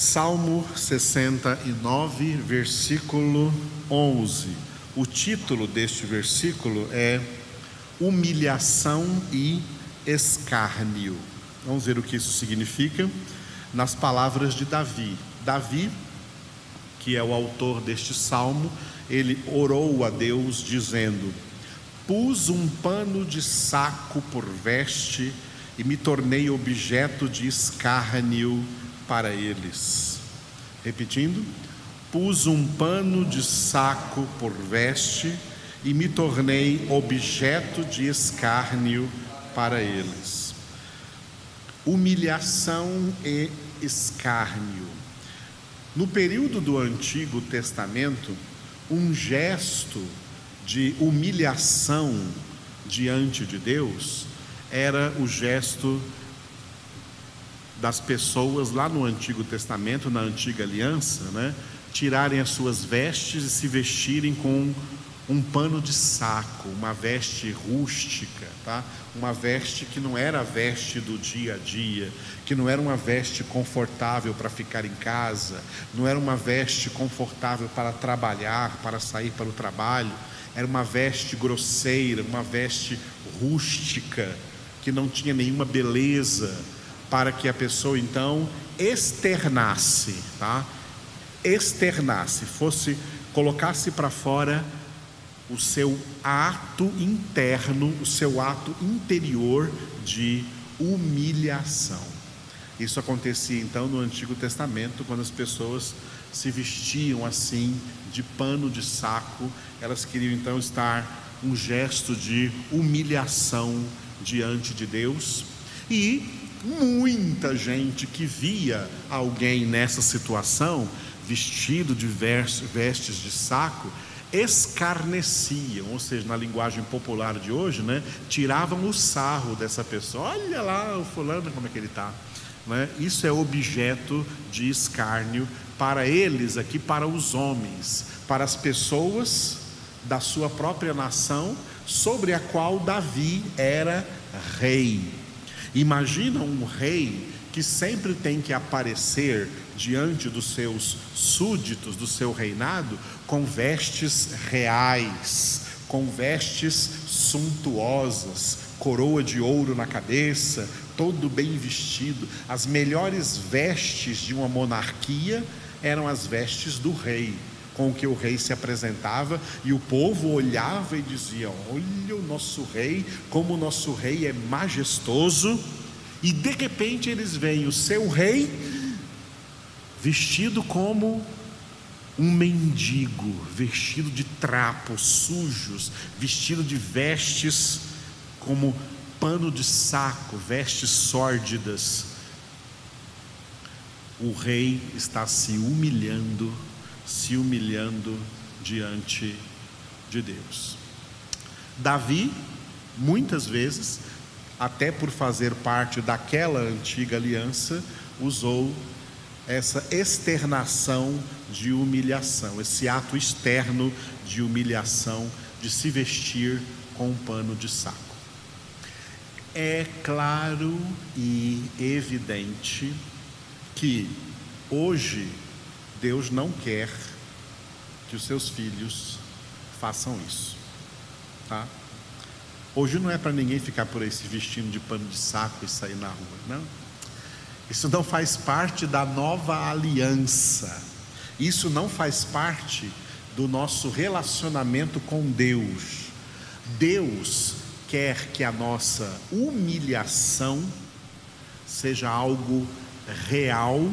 Salmo 69, versículo 11. O título deste versículo é Humilhação e Escárnio. Vamos ver o que isso significa nas palavras de Davi. Davi, que é o autor deste salmo, ele orou a Deus dizendo: Pus um pano de saco por veste e me tornei objeto de escárnio para eles. Repetindo, pus um pano de saco por veste e me tornei objeto de escárnio para eles. Humilhação e escárnio. No período do Antigo Testamento, um gesto de humilhação diante de Deus era o gesto das pessoas lá no Antigo Testamento, na Antiga Aliança, né, tirarem as suas vestes e se vestirem com um pano de saco, uma veste rústica, tá? Uma veste que não era a veste do dia a dia, que não era uma veste confortável para ficar em casa, não era uma veste confortável para trabalhar, para sair para o trabalho, era uma veste grosseira, uma veste rústica, que não tinha nenhuma beleza, para que a pessoa então externasse, tá? Externasse, fosse colocasse para fora o seu ato interno, o seu ato interior de humilhação. Isso acontecia então no Antigo Testamento, quando as pessoas se vestiam assim, de pano de saco, elas queriam então estar um gesto de humilhação diante de Deus. E muita gente que via alguém nessa situação, vestido de vestes de saco, escarneciam, ou seja, na linguagem popular de hoje, né, tiravam o sarro dessa pessoa. Olha lá o fulano como é que ele está. Né? Isso é objeto de escárnio para eles aqui, para os homens, para as pessoas da sua própria nação, sobre a qual Davi era rei. Imagina um rei que sempre tem que aparecer diante dos seus súditos, do seu reinado, com vestes reais, com vestes suntuosas, coroa de ouro na cabeça, todo bem vestido. As melhores vestes de uma monarquia eram as vestes do rei, com que o rei se apresentava e o povo olhava e dizia: Olha o nosso rei, como o nosso rei é majestoso. E de repente eles veem o seu rei vestido como um mendigo, vestido de trapos sujos, vestido de vestes como pano de saco, vestes sórdidas. O rei está se humilhando, se humilhando diante de Deus. Davi, muitas vezes, até por fazer parte daquela antiga aliança, usou essa externação de humilhação, esse ato externo de humilhação, de se vestir com um pano de saco. É claro e evidente que hoje Deus não quer que os seus filhos façam isso, tá? Hoje não é para ninguém ficar por aí se vestindo de pano de saco e sair na rua, não. Isso não faz parte da nova aliança. Isso não faz parte do nosso relacionamento com Deus. Deus quer que a nossa humilhação seja algo real,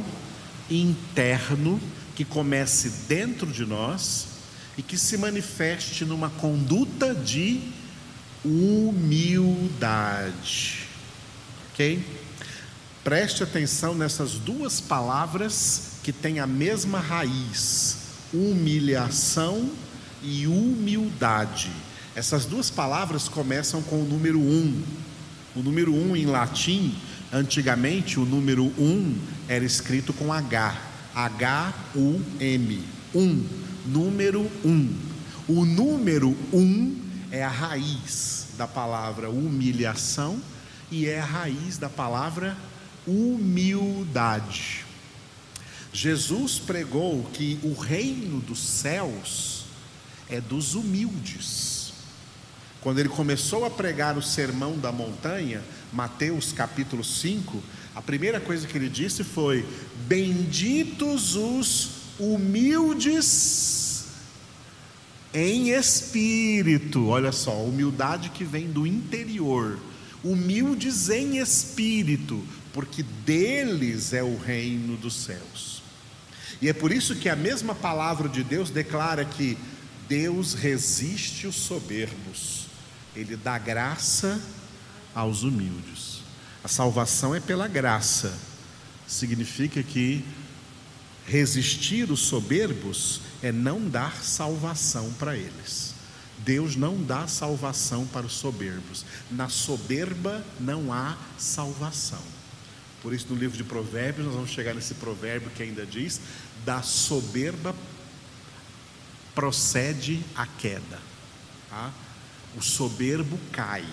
interno, que comece dentro de nós e que se manifeste numa conduta de humildade. Ok? Preste atenção nessas duas palavras que têm a mesma raiz: humilhação e humildade. Essas duas palavras começam com o número um. O número um em latim, antigamente, o número um era escrito com H, H-U-M, um, número um. O número um é a raiz da palavra humilhação e é a raiz da palavra humildade. Jesus pregou que o reino dos céus é dos humildes. Quando ele começou a pregar o sermão da montanha, Mateus capítulo 5, a primeira coisa que ele disse foi: Benditos os humildes em espírito. Olha só, humildade que vem do interior. Humildes em espírito, porque deles é o reino dos céus. E é por isso que a mesma palavra de Deus declara que Deus resiste os soberbos, Ele dá graça aos humildes. A salvação é pela graça, significa que resistir os soberbos é não dar salvação para eles. Deus não dá salvação para os soberbos. Na soberba não há salvação. Por isso, no livro de Provérbios, nós vamos chegar nesse provérbio que ainda diz: da soberba procede a queda. Tá? O soberbo cai.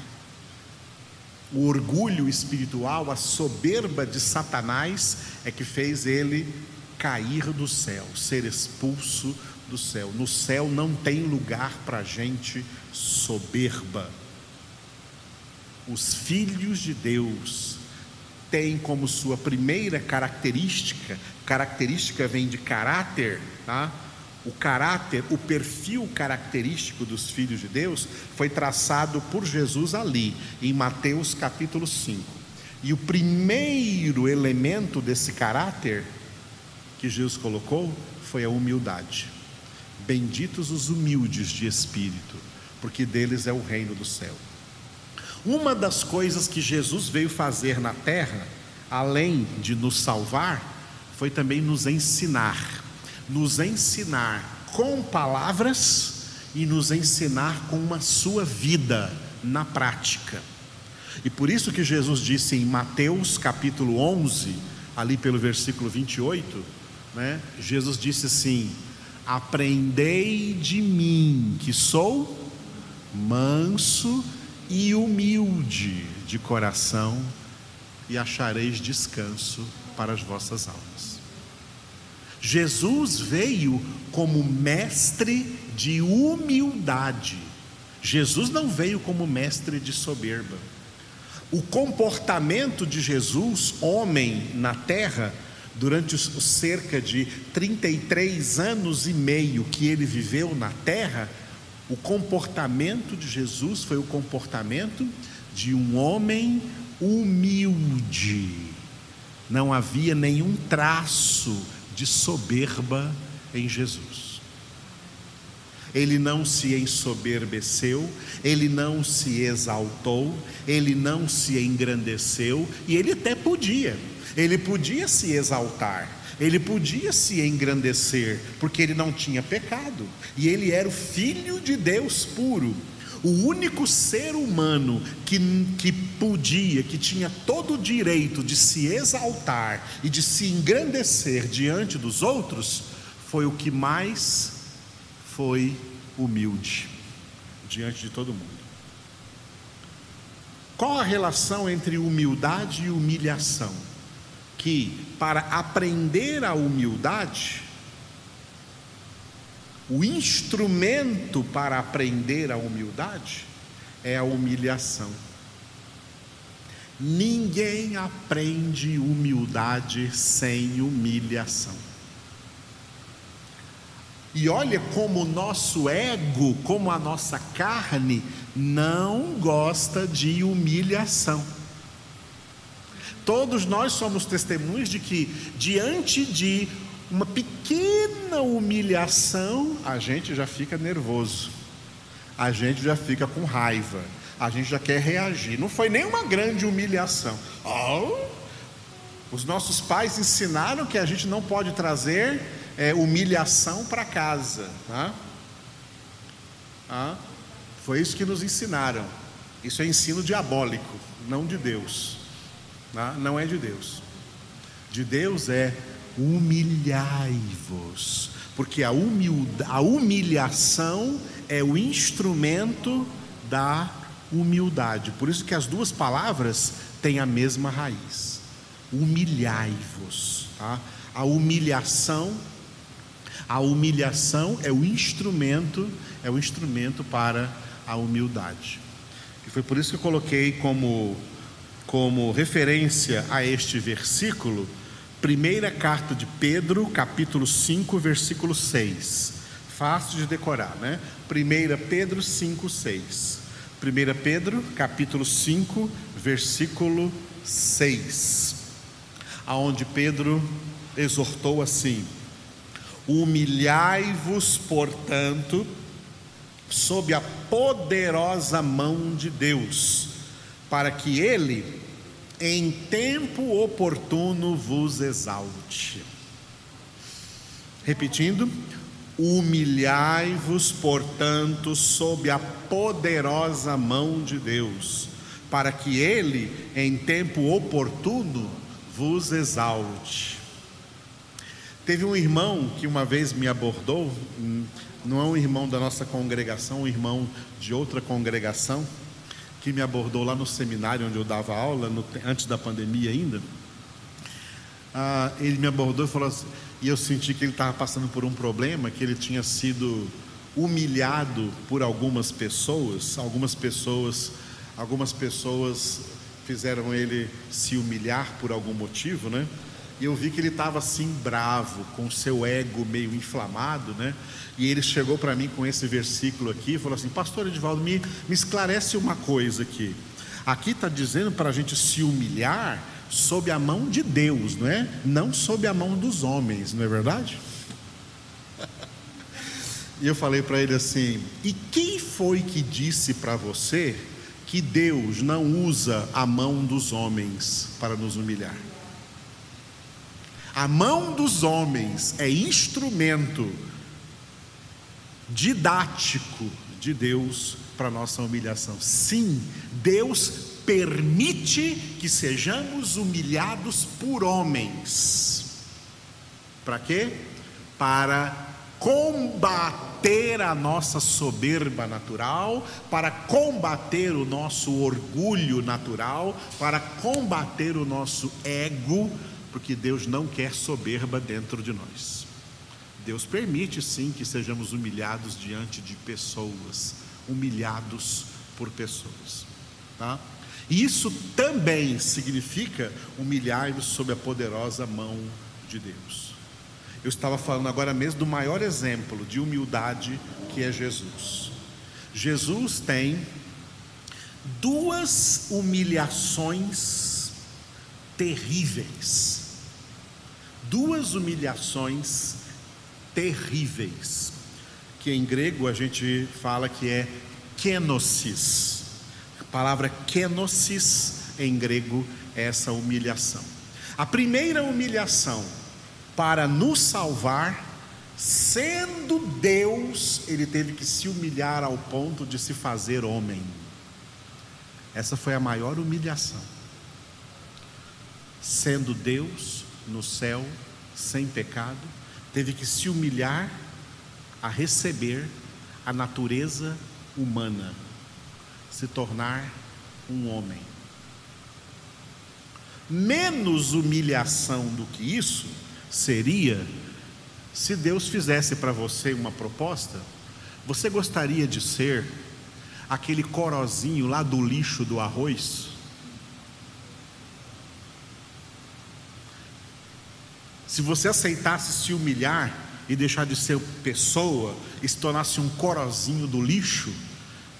O orgulho espiritual, a soberba de Satanás é que fez ele cair do céu, ser expulso do céu. No céu não tem lugar para gente soberba. Os filhos de Deus têm como sua primeira característica, característica vem de caráter, tá? O caráter, o perfil característico dos filhos de Deus foi traçado por Jesus ali, em Mateus capítulo 5. E o primeiro elemento desse caráter que Jesus colocou foi a humildade. Benditos os humildes de espírito, porque deles é o reino do céu. Uma das coisas que Jesus veio fazer na terra, além de nos salvar, foi também nos ensinar nos ensinar com palavras e nos ensinar com uma sua vida na prática. E por isso que Jesus disse em Mateus capítulo 11, ali pelo versículo 28, né? Jesus disse assim: Aprendei de mim, que sou manso e humilde de coração, e achareis descanso para as vossas almas. Jesus veio como mestre de humildade. Jesus não veio como mestre de soberba. O comportamento de Jesus, homem na terra, durante os cerca de 33 anos e meio que ele viveu na terra, o comportamento de Jesus foi o comportamento de um homem humilde. Não havia nenhum traço de soberba em Jesus. Ele não se ensoberbeceu, ele não se exaltou, ele não se engrandeceu, e ele até podia, ele podia se exaltar, ele podia se engrandecer, porque ele não tinha pecado, e ele era o Filho de Deus puro. O único ser humano que, que podia, que tinha todo o direito de se exaltar e de se engrandecer diante dos outros, foi o que mais foi humilde diante de todo mundo. Qual a relação entre humildade e humilhação? Que para aprender a humildade, o instrumento para aprender a humildade é a humilhação. Ninguém aprende humildade sem humilhação. E olha como o nosso ego, como a nossa carne, não gosta de humilhação. Todos nós somos testemunhos de que, diante de uma pequena humilhação, a gente já fica nervoso, a gente já fica com raiva, a gente já quer reagir. Não foi nem uma grande humilhação. Oh, os nossos pais ensinaram que a gente não pode trazer é, humilhação para casa. Tá? Ah, foi isso que nos ensinaram. Isso é ensino diabólico, não de Deus. Tá? Não é de Deus. De Deus é humilhai-vos, porque a, humilda, a humilhação é o instrumento da humildade. Por isso que as duas palavras têm a mesma raiz. Humilhai-vos. Tá? a humilhação. A humilhação é o instrumento, é o instrumento para a humildade. E foi por isso que eu coloquei como, como referência a este versículo, primeira carta de Pedro, capítulo 5, versículo 6. Fácil de decorar, né? 1 Pedro 5, 6. 1 Pedro, capítulo 5, versículo 6. Aonde Pedro exortou assim: Humilhai-vos, portanto, sob a poderosa mão de Deus, para que ele, em tempo oportuno, vos exalte. Repetindo, humilhai-vos, portanto, sob a poderosa mão de Deus, para que ele, em tempo oportuno, vos exalte. Teve um irmão que uma vez me abordou, não é um irmão da nossa congregação, um irmão de outra congregação, que me abordou lá no seminário onde eu dava aula, no, antes da pandemia ainda. Ah, ele me abordou e falou assim, e eu senti que ele estava passando por um problema, que ele tinha sido humilhado por algumas pessoas, algumas pessoas, algumas pessoas fizeram ele se humilhar por algum motivo, né? E eu vi que ele estava assim bravo, com o seu ego meio inflamado, né? E ele chegou para mim com esse versículo aqui e falou assim: Pastor Edivaldo, me, me esclarece uma coisa aqui. Aqui está dizendo para a gente se humilhar sob a mão de Deus, não é? Não sob a mão dos homens, não é verdade? E eu falei para ele assim: E quem foi que disse para você que Deus não usa a mão dos homens para nos humilhar? A mão dos homens é instrumento didático de Deus para nossa humilhação. Sim, Deus permite que sejamos humilhados por homens. Para quê? Para combater a nossa soberba natural, para combater o nosso orgulho natural, para combater o nosso ego porque Deus não quer soberba dentro de nós. Deus permite sim que sejamos humilhados diante de pessoas, humilhados por pessoas, tá? Isso também significa humilhar-vos sob a poderosa mão de Deus. Eu estava falando agora mesmo do maior exemplo de humildade que é Jesus. Jesus tem duas humilhações terríveis duas humilhações terríveis, que em grego a gente fala que é kenosis. A palavra kenosis em grego é essa humilhação. A primeira humilhação para nos salvar, sendo Deus, ele teve que se humilhar ao ponto de se fazer homem. Essa foi a maior humilhação. Sendo Deus, no céu, sem pecado, teve que se humilhar a receber a natureza humana, se tornar um homem. Menos humilhação do que isso seria se Deus fizesse para você uma proposta. Você gostaria de ser aquele corozinho lá do lixo do arroz? Se você aceitasse se humilhar e deixar de ser pessoa e se tornasse um corozinho do lixo,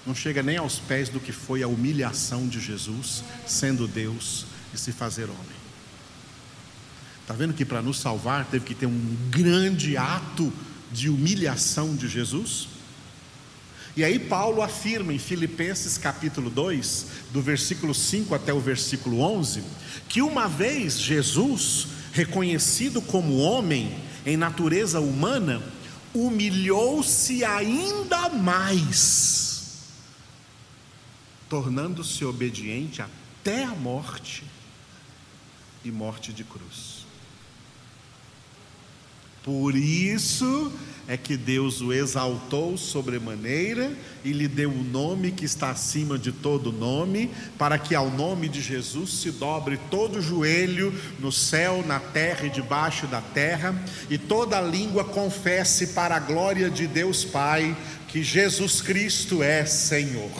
não chega nem aos pés do que foi a humilhação de Jesus, sendo Deus e se fazer homem. Está vendo que para nos salvar teve que ter um grande ato de humilhação de Jesus? E aí Paulo afirma em Filipenses capítulo 2, do versículo 5 até o versículo 11, que uma vez Jesus reconhecido como homem em natureza humana, humilhou-se ainda mais, tornando-se obediente até a morte e morte de cruz. Por isso é que Deus o exaltou sobremaneira e lhe deu o nome que está acima de todo nome, para que ao nome de Jesus se dobre todo joelho no céu, na terra e debaixo da terra, e toda língua confesse para a glória de Deus Pai que Jesus Cristo é Senhor.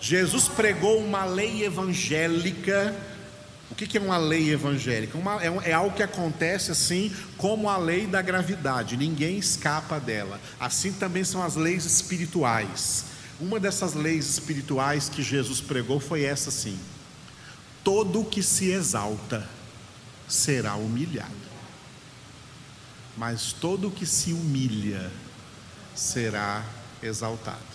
Jesus pregou uma lei evangélica o que é uma lei evangélica? Uma, é, é, algo que acontece assim como a lei da gravidade, ninguém escapa dela. Assim também são as leis espirituais. Uma dessas leis espirituais que Jesus pregou foi essa sim: todo que se exalta será humilhado, mas todo que se humilha será exaltado.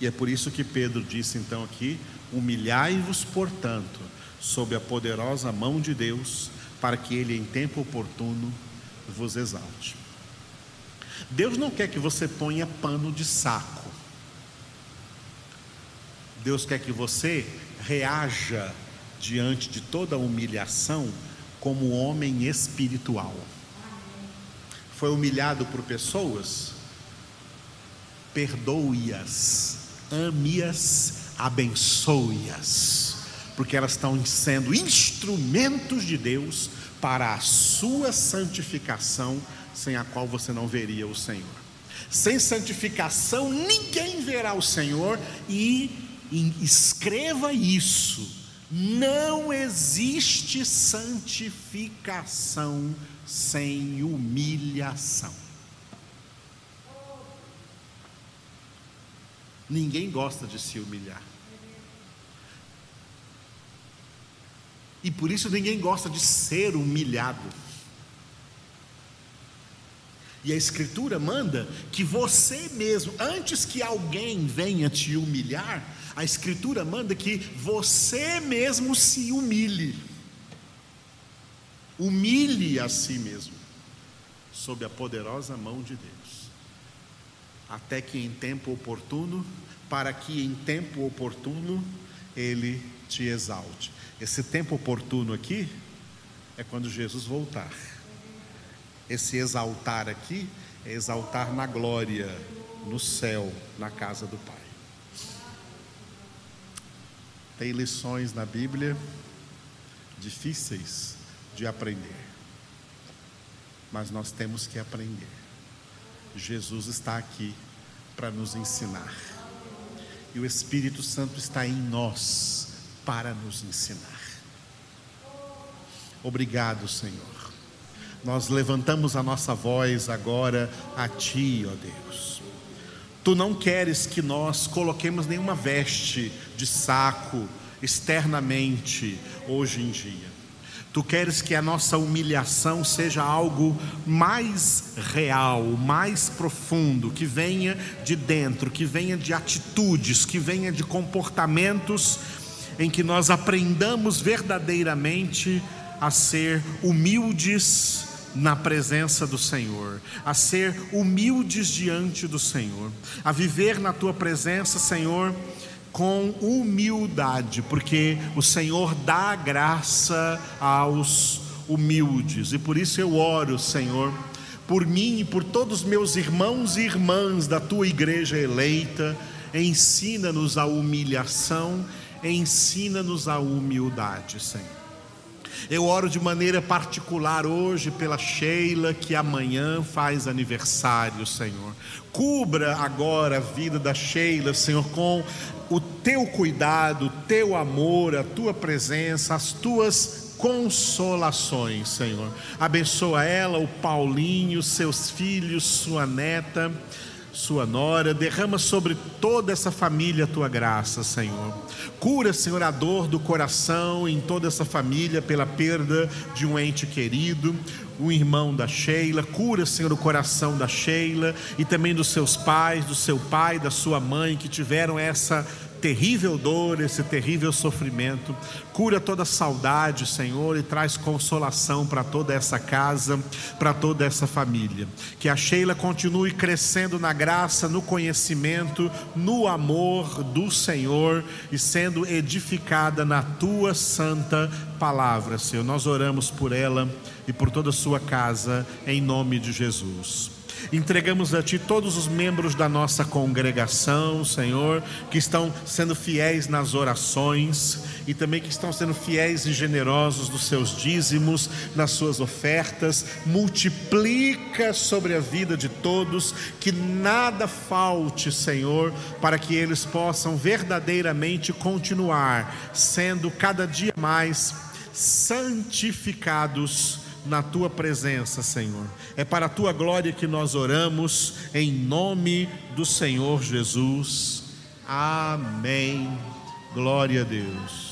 E é por isso que Pedro disse então aqui: humilhai-vos, portanto sob a poderosa mão de Deus, para que Ele, em tempo oportuno, vos exalte. Deus não quer que você ponha pano de saco. Deus quer que você reaja diante de toda humilhação como homem espiritual. Foi humilhado por pessoas? Perdoe-as, ame-as, abençoe-as porque elas estão sendo instrumentos de Deus para a sua santificação, sem a qual você não veria o Senhor. Sem santificação, ninguém verá o Senhor, e, escreva isso: não existe santificação sem humilhação. Ninguém gosta de se humilhar. E por isso ninguém gosta de ser humilhado. E a Escritura manda que você mesmo, antes que alguém venha te humilhar, a Escritura manda que você mesmo se humilhe. Humilhe a si mesmo, sob a poderosa mão de Deus, até que em tempo oportuno, para que em tempo oportuno Ele te exalte. Esse tempo oportuno aqui é quando Jesus voltar. Esse exaltar aqui é exaltar na glória, no céu, na casa do Pai. Tem lições na Bíblia difíceis de aprender, mas nós temos que aprender. Jesus está aqui para nos ensinar, e o Espírito Santo está em nós para nos ensinar. Obrigado, Senhor. Nós levantamos a nossa voz agora a Ti, ó Deus. Tu não queres que nós coloquemos nenhuma veste de saco externamente hoje em dia. Tu queres que a nossa humilhação seja algo mais real, mais profundo, que venha de dentro, que venha de atitudes, que venha de comportamentos em que nós aprendamos verdadeiramente a ser humildes na presença do Senhor, a ser humildes diante do Senhor, a viver na tua presença, Senhor, com humildade, porque o Senhor dá graça aos humildes, e por isso eu oro, Senhor, por mim e por todos meus irmãos e irmãs da tua igreja eleita, ensina-nos a humilhação ensina-nos a humildade, Senhor. Eu oro de maneira particular hoje pela Sheila, que amanhã faz aniversário, Senhor. Cubra agora a vida da Sheila, Senhor, com o teu cuidado, o teu amor, a tua presença, as tuas consolações, Senhor. Abençoa ela, o Paulinho, seus filhos, sua neta sua nora, derrama sobre toda essa família a tua graça, Senhor. Cura, Senhor, a dor do coração em toda essa família pela perda de um ente querido, um irmão da Sheila. Cura, Senhor, o coração da Sheila e também dos seus pais, do seu pai, da sua mãe que tiveram essa terrível dor, esse terrível sofrimento. Cura toda saudade, Senhor, e traz consolação para toda essa casa, para toda essa família. Que a Sheila continue crescendo na graça, no conhecimento, no amor do Senhor e sendo edificada na tua santa palavra, Senhor. Nós oramos por ela e por toda a sua casa, em nome de Jesus. Entregamos a Ti todos os membros da nossa congregação, Senhor, que estão sendo fiéis nas orações e também que estão sendo fiéis e generosos nos seus dízimos, nas suas ofertas. Multiplica sobre a vida de todos, que nada falte, Senhor, para que eles possam verdadeiramente continuar sendo cada dia mais santificados na tua presença, Senhor. É para a tua glória que nós oramos, em nome do Senhor Jesus. Amém. Glória a Deus.